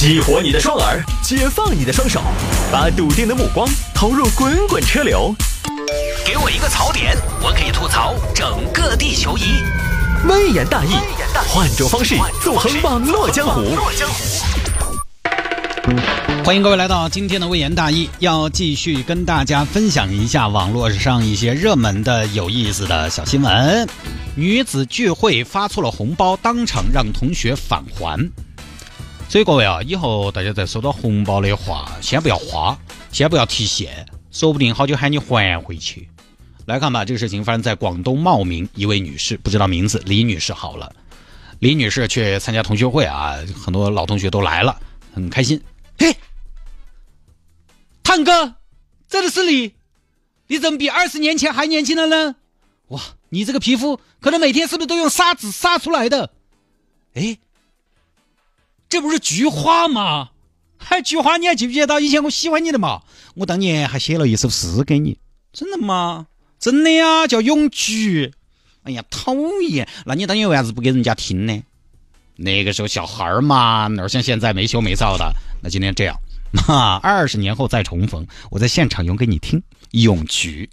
激活你的双耳，解放你的双手，把笃定的目光投入滚滚车流。给我一个槽点，我可以吐槽整个地球仪。微言大义，换种方式纵横网络江湖。欢迎各位来到今天的微言大义，要继续跟大家分享一下网络上一些热门的有意思的小新闻。女子聚会发错了红包，当场让同学返还。所以各位啊，以后大家在收到红包的话，先不要花，先不要提现，说不定好久喊你还回去。来看吧，这个事情发生在广东茂名，一位女士，不知道名字，李女士好了。李女士去参加同学会啊，很多老同学都来了，很开心。嘿，探哥，这的是你，你怎么比二十年前还年轻了呢？哇，你这个皮肤可能每天是不是都用砂纸砂出来的？哎，这不是菊花吗？还菊花，你还记不记得以前我喜欢你的嘛？我当年还写了一首诗给你。真的吗？真的呀，叫咏菊。哎呀，讨厌！那你当年为啥子不给人家听呢？那个时候小孩儿嘛，哪像现在没羞没臊的。那今天这样，哈，二十年后再重逢，我在现场咏给你听《咏菊》。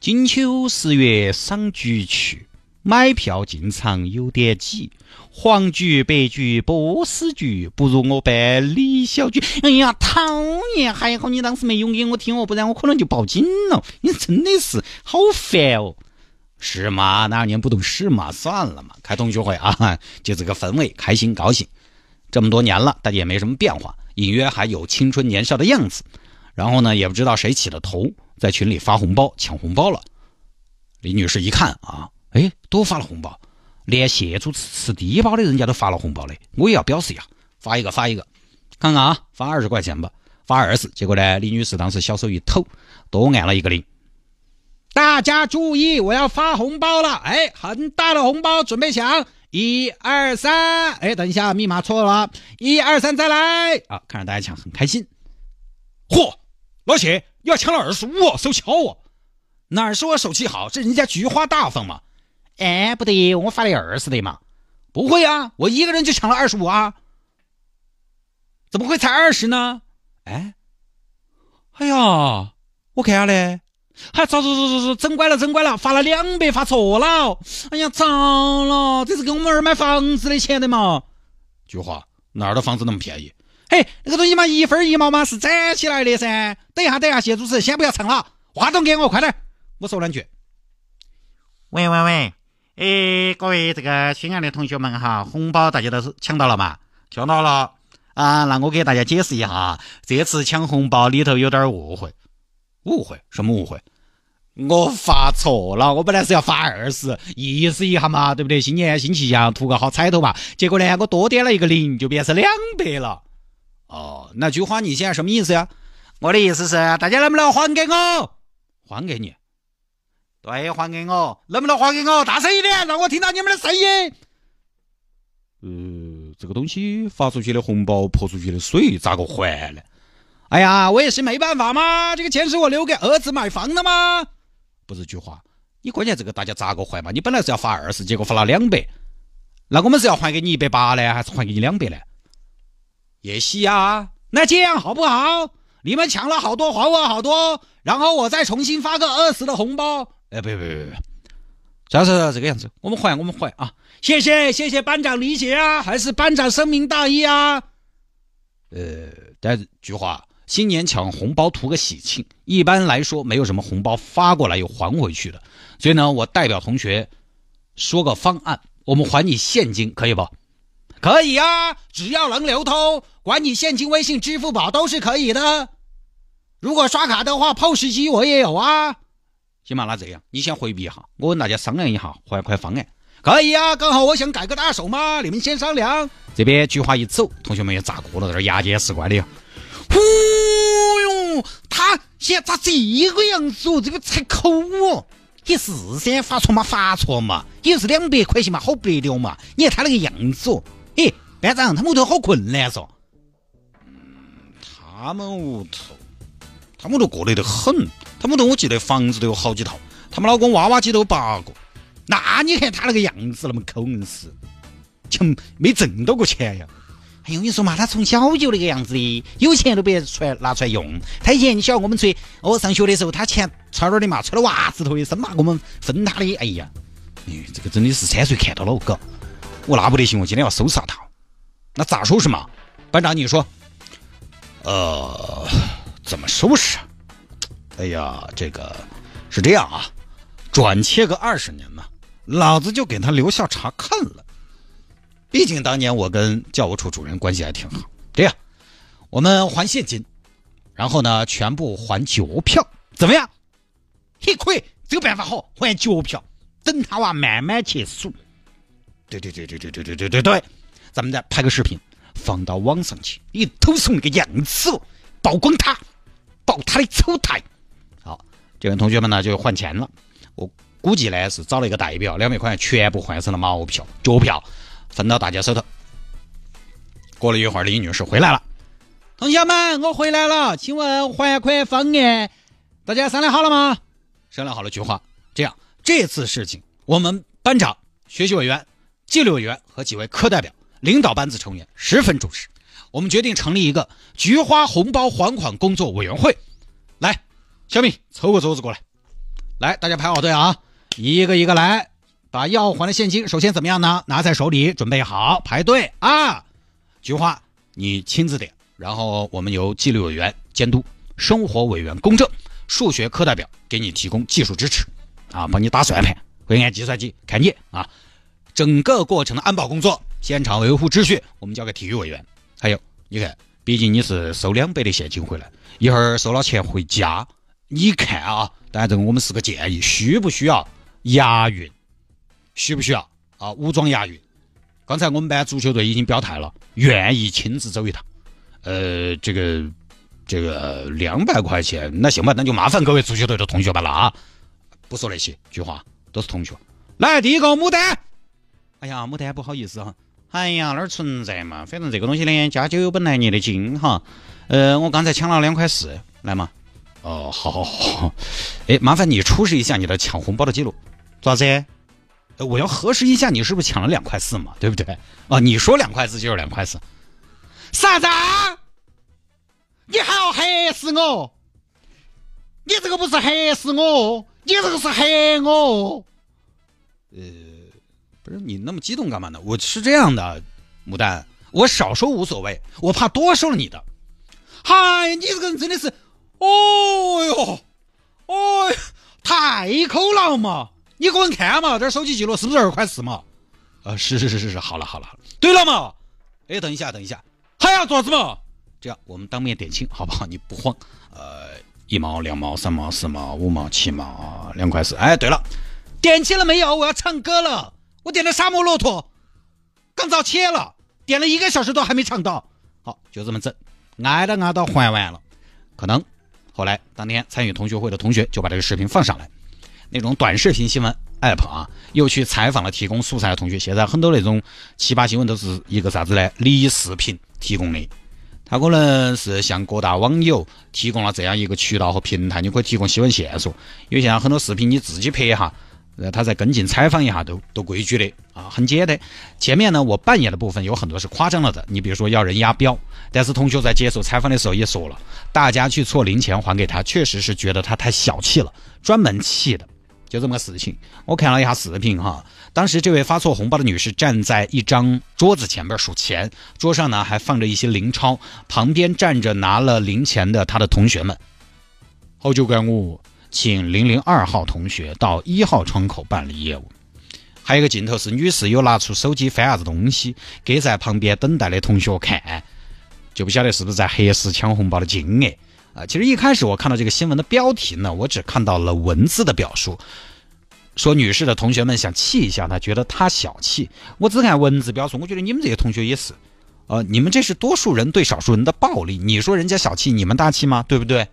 金秋十月赏菊去，买票进场有点挤。黄菊、白菊、波斯菊，不如我班李小菊。哎呀，讨厌！还好你当时没用给我听哦，不然我可能就报警了。你真的是好烦哦。是嘛？哪年不懂事嘛？算了嘛，开同学会啊，就这个氛围，开心高兴。这么多年了，大家也没什么变化，隐约还有青春年少的样子。然后呢，也不知道谁起了头，在群里发红包抢红包了。李女士一看啊，哎，都发了红包，连谢主吃吃低保的人家都发了红包嘞，我也要表示一下，发一个发一个，看看啊，发二十块钱吧，发二十。结果呢，李女士当时小手一抖，多按了一个零。大家注意，我要发红包了！哎，很大的红包，准备抢！一二三，哎，等一下，密码错了，一二三，再来！啊，看着大家抢，很开心。嚯，老谢，你要抢了二十五，手气好哦！哪是我手气好，这人家菊花大方嘛！哎，不对，我发的二十的嘛！不会啊，我一个人就抢了二十五啊！怎么会才二十呢？哎，哎呀，我看下嘞。还糟糟糟糟糟，整拐了整拐了，发了两百发错了，哎呀，糟了，这是给我们儿买房子的钱的嘛？菊花哪儿的房子那么便宜？嘿，那个东西嘛，一分一毛嘛是攒起来的噻。等一下，等一下，谢主持，先不要唱了，话筒给我，快点，我说两句。喂喂喂，哎，各位这个亲爱的同学们哈，红包大家都是抢到了嘛？抢到了啊，那我给大家解释一下，这次抢红包里头有点误会。误会？什么误会？我发错了，我本来是要发二十，意思一下嘛，对不对？新年新气象，图个好彩头嘛。结果呢，我多点了一个零，就变成两百了。哦，那菊花，你现在什么意思呀？我的意思是，大家能不能还给我？还给你？对，还给我。能不能还给我？大声一点，让我听到你们的声音。呃，这个东西发出去的红包泼出去的水咋个还呢？哎呀，我也是没办法嘛，这个钱是我留给儿子买房的嘛？不是句话，你关键这个大家咋个还嘛？你本来是要发二十，结果发了两百，那我们是要还给你一百八呢，还是还给你两百呢？也是啊，那这样好不好？你们抢了好多，还我好多，然后我再重新发个二十的红包。哎，不不不不，主要是这个样子，我们还我们还啊！谢谢谢谢班长理解啊，还是班长深明大义啊？呃，但是菊花。新年抢红包图个喜庆，一般来说没有什么红包发过来又还回去的，所以呢，我代表同学说个方案，我们还你现金，可以不？可以啊，只要能流通，管你现金、微信、支付宝都是可以的。如果刷卡的话，POS 机我也有啊。行吧，那这样，你先回避一下，我跟大家商量一下还款方案。可以啊，刚好我想改个大手嘛，你们先商量。这边菊花一走，同学们也炸锅了，在这牙尖使怪的。哦哟，他现在咋这个样子哦？这个才抠哦！也是噻，发错嘛，发错嘛，也是两百块钱嘛，好不得了嘛！你看他那个样子哦，嘿，班长，他们屋头好困难嗦。嗯，他们屋头，他们都过得得很。他们屋头我记得房子都有好几套，他们老公娃娃机都有八个。那你看他那个样子那么抠硬是，就没挣到过钱呀。哎呦，你说嘛，他从小就那个样子的，有钱都别出来拿出来用。他以前你晓得我们出去哦上学的时候，他钱揣哪儿的嘛？揣到袜子头的，生怕我们分他的。哎呀，哎，这个真的是三岁看到了，我搞，我那不得行，我今天要收拾他。那咋收拾嘛？班长，你说。呃，怎么收拾？哎呀，这个是这样啊，转切个二十年呢，老子就给他留校查看了。毕竟当年我跟教务处主任关系还挺好。这样，我们还现金，然后呢，全部还脚票，怎么样？嘿，可以，这个办法好，还脚票，等他娃慢慢去数。对对对对对对对对对对，咱们再拍个视频放到网上去，你偷送那个样子，曝光他，爆他的丑态。这位同学们呢就换钱了。我估计呢是找了一个代表，两百块钱全部换成了毛票、脚票。分到大家手头。过了一会儿，李女士回来了。同学们，我回来了，请问还款方案大家商量好了吗？商量好了，菊花。这样，这次事情，我们班长、学习委员、纪律委员和几位课代表、领导班子成员十分重视。我们决定成立一个菊花红包还款工作委员会。来，小米，抽个桌子过来。来，大家排好队啊，一个一个来。把要还的现金首先怎么样呢？拿在手里，准备好，排队啊！菊花，你亲自点，然后我们由纪律委员监督，生活委员公正，数学课代表给你提供技术支持，啊，帮你打算盘，会按计算机看你啊。整个过程的安保工作，现场维护秩序，我们交给体育委员。还有，你看，毕竟你是收两百的现金回来，一会儿收了钱回家，你看啊，当然这个我们是个建议，需不需要押运？需不需要啊？武装押运。刚才我们班足球队已经表态了，愿意亲自走一趟。呃，这个这个两百块钱，那行吧，那就麻烦各位足球队的同学们了啊！不说那些，句话都是同学。来，第一个牡丹。哎呀，牡丹不好意思哈。哎呀，哪儿存在嘛？反正这个东西呢，家家有本难念的经哈。呃，我刚才抢了两块四，来嘛。哦，好好好。哎，麻烦你出示一下你的抢红包的记录。咋子？我要核实一下，你是不是抢了两块四嘛？对不对？啊，你说两块四就是两块四，啥子？你还要黑死我？你这个不是黑死我，你这个是黑我。呃，不是你那么激动干嘛呢？我是这样的，牡丹，我少收无所谓，我怕多收了你的。嗨，你这个人真的是，哦哟，哦，太抠了嘛！你个人看嘛，这手机记录是不是二块四嘛？啊，是是是是是，好了好了好了，对了嘛，哎，等一下等一下，还要做什么？这样我们当面点清好不好？你不慌。呃，一毛两毛三毛四毛五毛七毛两块四。哎，对了，点清了没有？我要唱歌了，我点的沙漠骆驼，刚早切了，点了一个小时都还没唱到。好，就这么整，挨着挨到还完了。可能后来当天参与同学会的同学就把这个视频放上来。那种短视频新闻 app 啊，又去采访了提供素材的同学。现在很多那种奇葩新闻都是一个啥子呢？离视频提供的，他可能是向各大网友提供了这样一个渠道和平台，你可以提供新闻线索。因为现在很多视频你自己拍一下，他再跟进采访一下都都规矩的啊，很接的。前面呢，我扮演的部分有很多是夸张了的，你比如说要人押标，但是同学在接受采访的时候也说了，大家去错零钱还给他，确实是觉得他太小气了，专门气的。就这么个事情，我看了一下视频哈。当时这位发错红包的女士站在一张桌子前边数钱，桌上呢还放着一些零钞，旁边站着拿了零钱的她的同学们。后就干我，请零零二号同学到一号窗口办理业务。还有一个镜头是女士有拿出手机翻啥子东西，给在旁边等待的同学看，就不晓得是不是在核实抢红包的金额。啊，其实一开始我看到这个新闻的标题呢，我只看到了文字的表述，说女士的同学们想气一下她，觉得她小气。我只看文字表述，我觉得你们这些同学也是，呃，你们这是多数人对少数人的暴力。你说人家小气，你们大气吗？对不对？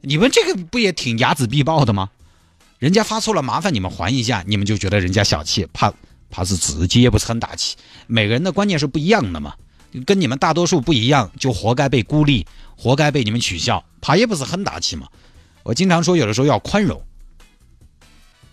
你们这个不也挺睚眦必报的吗？人家发错了，麻烦你们还一下，你们就觉得人家小气，怕怕是自己也不是很大气。每个人的观念是不一样的嘛。跟你们大多数不一样，就活该被孤立，活该被你们取笑，怕也不是很大气嘛。我经常说，有的时候要宽容。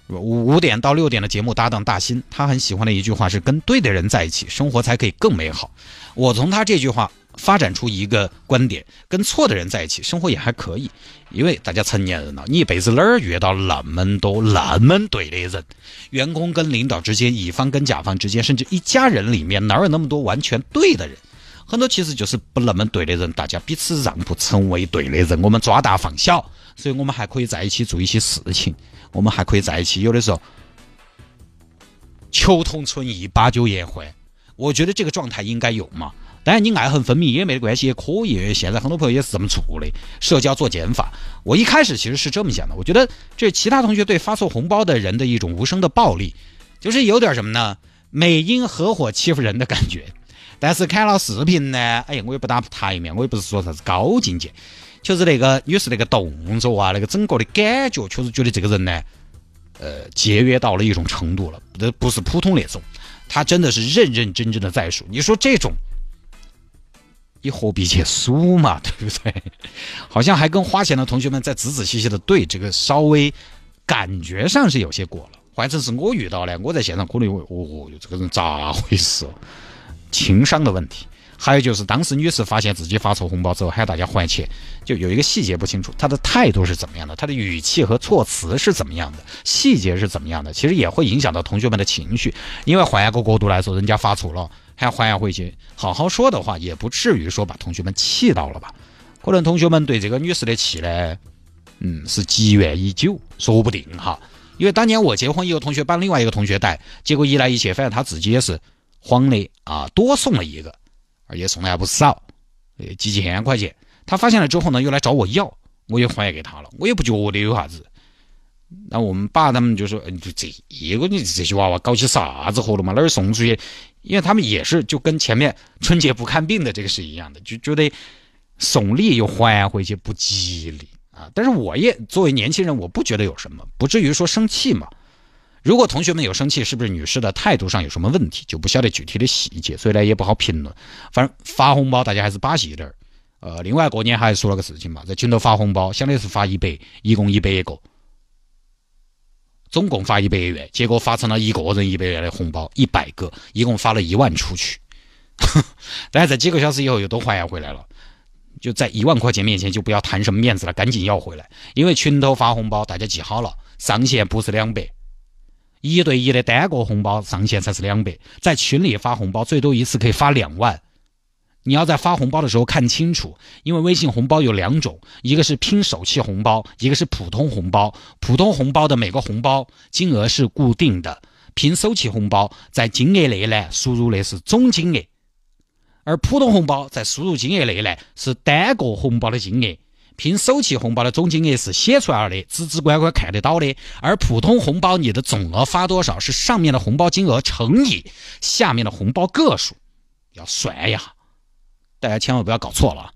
五五点到六点的节目搭档大新，他很喜欢的一句话是“跟对的人在一起，生活才可以更美好”。我从他这句话发展出一个观点：跟错的人在一起，生活也还可以。因为大家成年人了，你一辈子哪儿遇到那么多那么对的人？员工跟领导之间，乙方跟甲方之间，甚至一家人里面，哪有那么多完全对的人？很多其实就是不那么对的人，大家彼此让步，成为对的人，我们抓大放小，所以我们还可以在一起做一些事情。我们还可以在一起，有的时候求同存异，把酒言欢。我觉得这个状态应该有嘛。当然，你爱恨分明也没得关系，也可以。现在很多朋友也是这么做的，社交做减法。我一开始其实是这么想的，我觉得这其他同学对发错红包的人的一种无声的暴力，就是有点什么呢？美英合伙欺负人的感觉。但是看了视频呢，哎呀，我也不打台面，我也不是说啥子高境界。就是那个女士那个动作啊，那个整个的感觉，确实觉得这个人呢，呃，节约到了一种程度了，这不是普通那种，他真的是认认真真的在数。你说这种，你何必去数嘛，对不对？好像还跟花钱的同学们在仔仔细细的对这个，稍微感觉上是有些过了。换成是我遇到的，我在现场可能会，哦，这个人咋回事？情商的问题。还有就是，当时女士发现自己发错红包之后，喊大家还钱，就有一个细节不清楚，她的态度是怎么样的，她的语气和措辞是怎么样的，细节是怎么样的，其实也会影响到同学们的情绪。因为换一个角度来说，人家发错了，还还回去好好说的话，也不至于说把同学们气到了吧？可能同学们对这个女士的气呢，嗯，是积怨已久，说不定哈。因为当年我结婚，一个同学帮另外一个同学带，结果一来一去，反正他自己也是慌的啊，多送了一个。而且送的还不少，呃，几千块钱。他发现了之后呢，又来找我要，我也还给他了。我也不觉得有啥子。那我们爸他们就说：“嗯就这一个你这些娃娃搞起啥子活了嘛？哪儿送出去？因为他们也是就跟前面春节不看病的这个是一样的，就觉得送礼又还回去不吉利啊。但是我也作为年轻人，我不觉得有什么，不至于说生气嘛。”如果同学们有生气，是不是女士的态度上有什么问题，就不晓得具体的细节，所以呢也不好评论。反正发红包大家还是把戏一点儿。呃，另外过年还说了个事情嘛，在群头发红包，相当于是发一百，一共一百个，总共发一百元，结果发成了一个人一百元的红包，一百个，一共发了一万出去。但是在几个小时以后又都还回来了，就在一万块钱面前就不要谈什么面子了，赶紧要回来，因为群头发红包大家记好了，上限不是两百。一对一的单个红包上限才是两百，在群里发红包最多一次可以发两万。你要在发红包的时候看清楚，因为微信红包有两种，一个是拼手气红包，一个是普通红包。普通红包的每个红包金额是固定的，拼手气红包在金额内呢输入的是总金额，而普通红包在输入金额内呢是单个红包的金额。拼手气红包的总金额是写出来的，直直观观看得到的；而普通红包你的总额发多少是上面的红包金额乘以下面的红包个数，要算一下，大家千万不要搞错了。